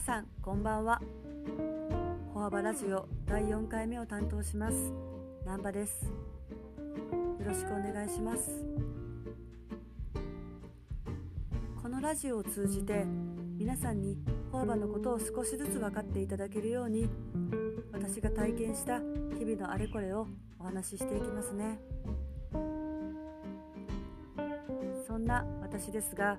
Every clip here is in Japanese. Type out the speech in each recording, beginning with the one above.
さんばんは。歩幅ラジオ第4回目を担当します。南波です。よろしくお願いします。このラジオを通じて皆さんに歩幅のことを少しずつ分かっていただけるように私が体験した日々のあれこれをお話ししていきますね。そんな私ですが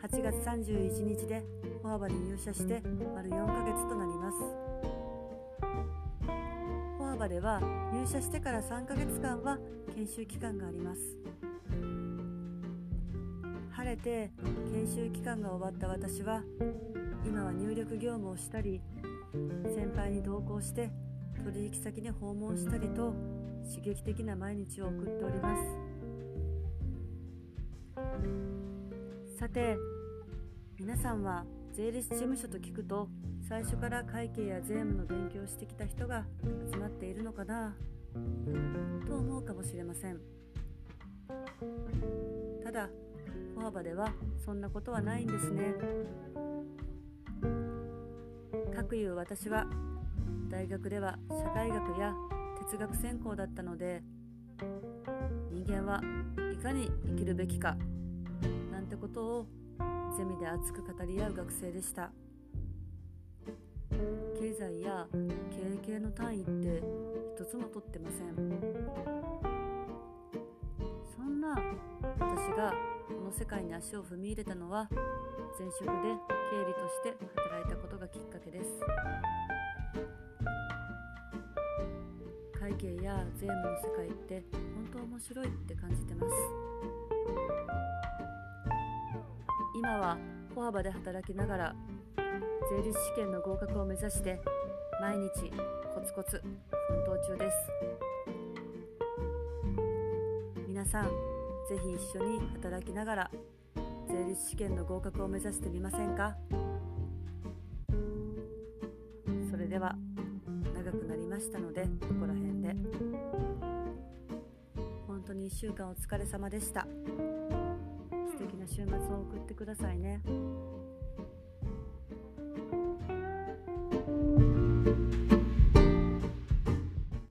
8月31日でフォアバに入社して丸4ヶ月となります。フォアバでは入社してから3ヶ月間は研修期間があります。晴れて研修期間が終わった私は今は入力業務をしたり先輩に同行して取引先に訪問したりと刺激的な毎日を送っております。さて皆さんは税理士事務所と聞くと最初から会計や税務の勉強をしてきた人が集まっているのかな？と思うかもしれません。ただ歩幅ではそんなことはないんですね。かくいう私は大学では社会学や哲学専攻だったので人間はいかに生きるべきかてことをゼミで熱く語り合う学生でした。経済や経営系の単位って一つも取ってません。そんな私がこの世界に足を踏み入れたのは前職で経理として働いたことがきっかけです。会計や税務の世界って本当面白いって感じてます。今は歩幅で働きながら税理士試験の合格を目指して毎日コツコツ奮闘中です。皆さんぜひ一緒に働きながら税理士試験の合格を目指してみませんか？それでは長くなりましたのでここら辺で。本当に1週間お疲れ様でした。週末を送ってくださいね。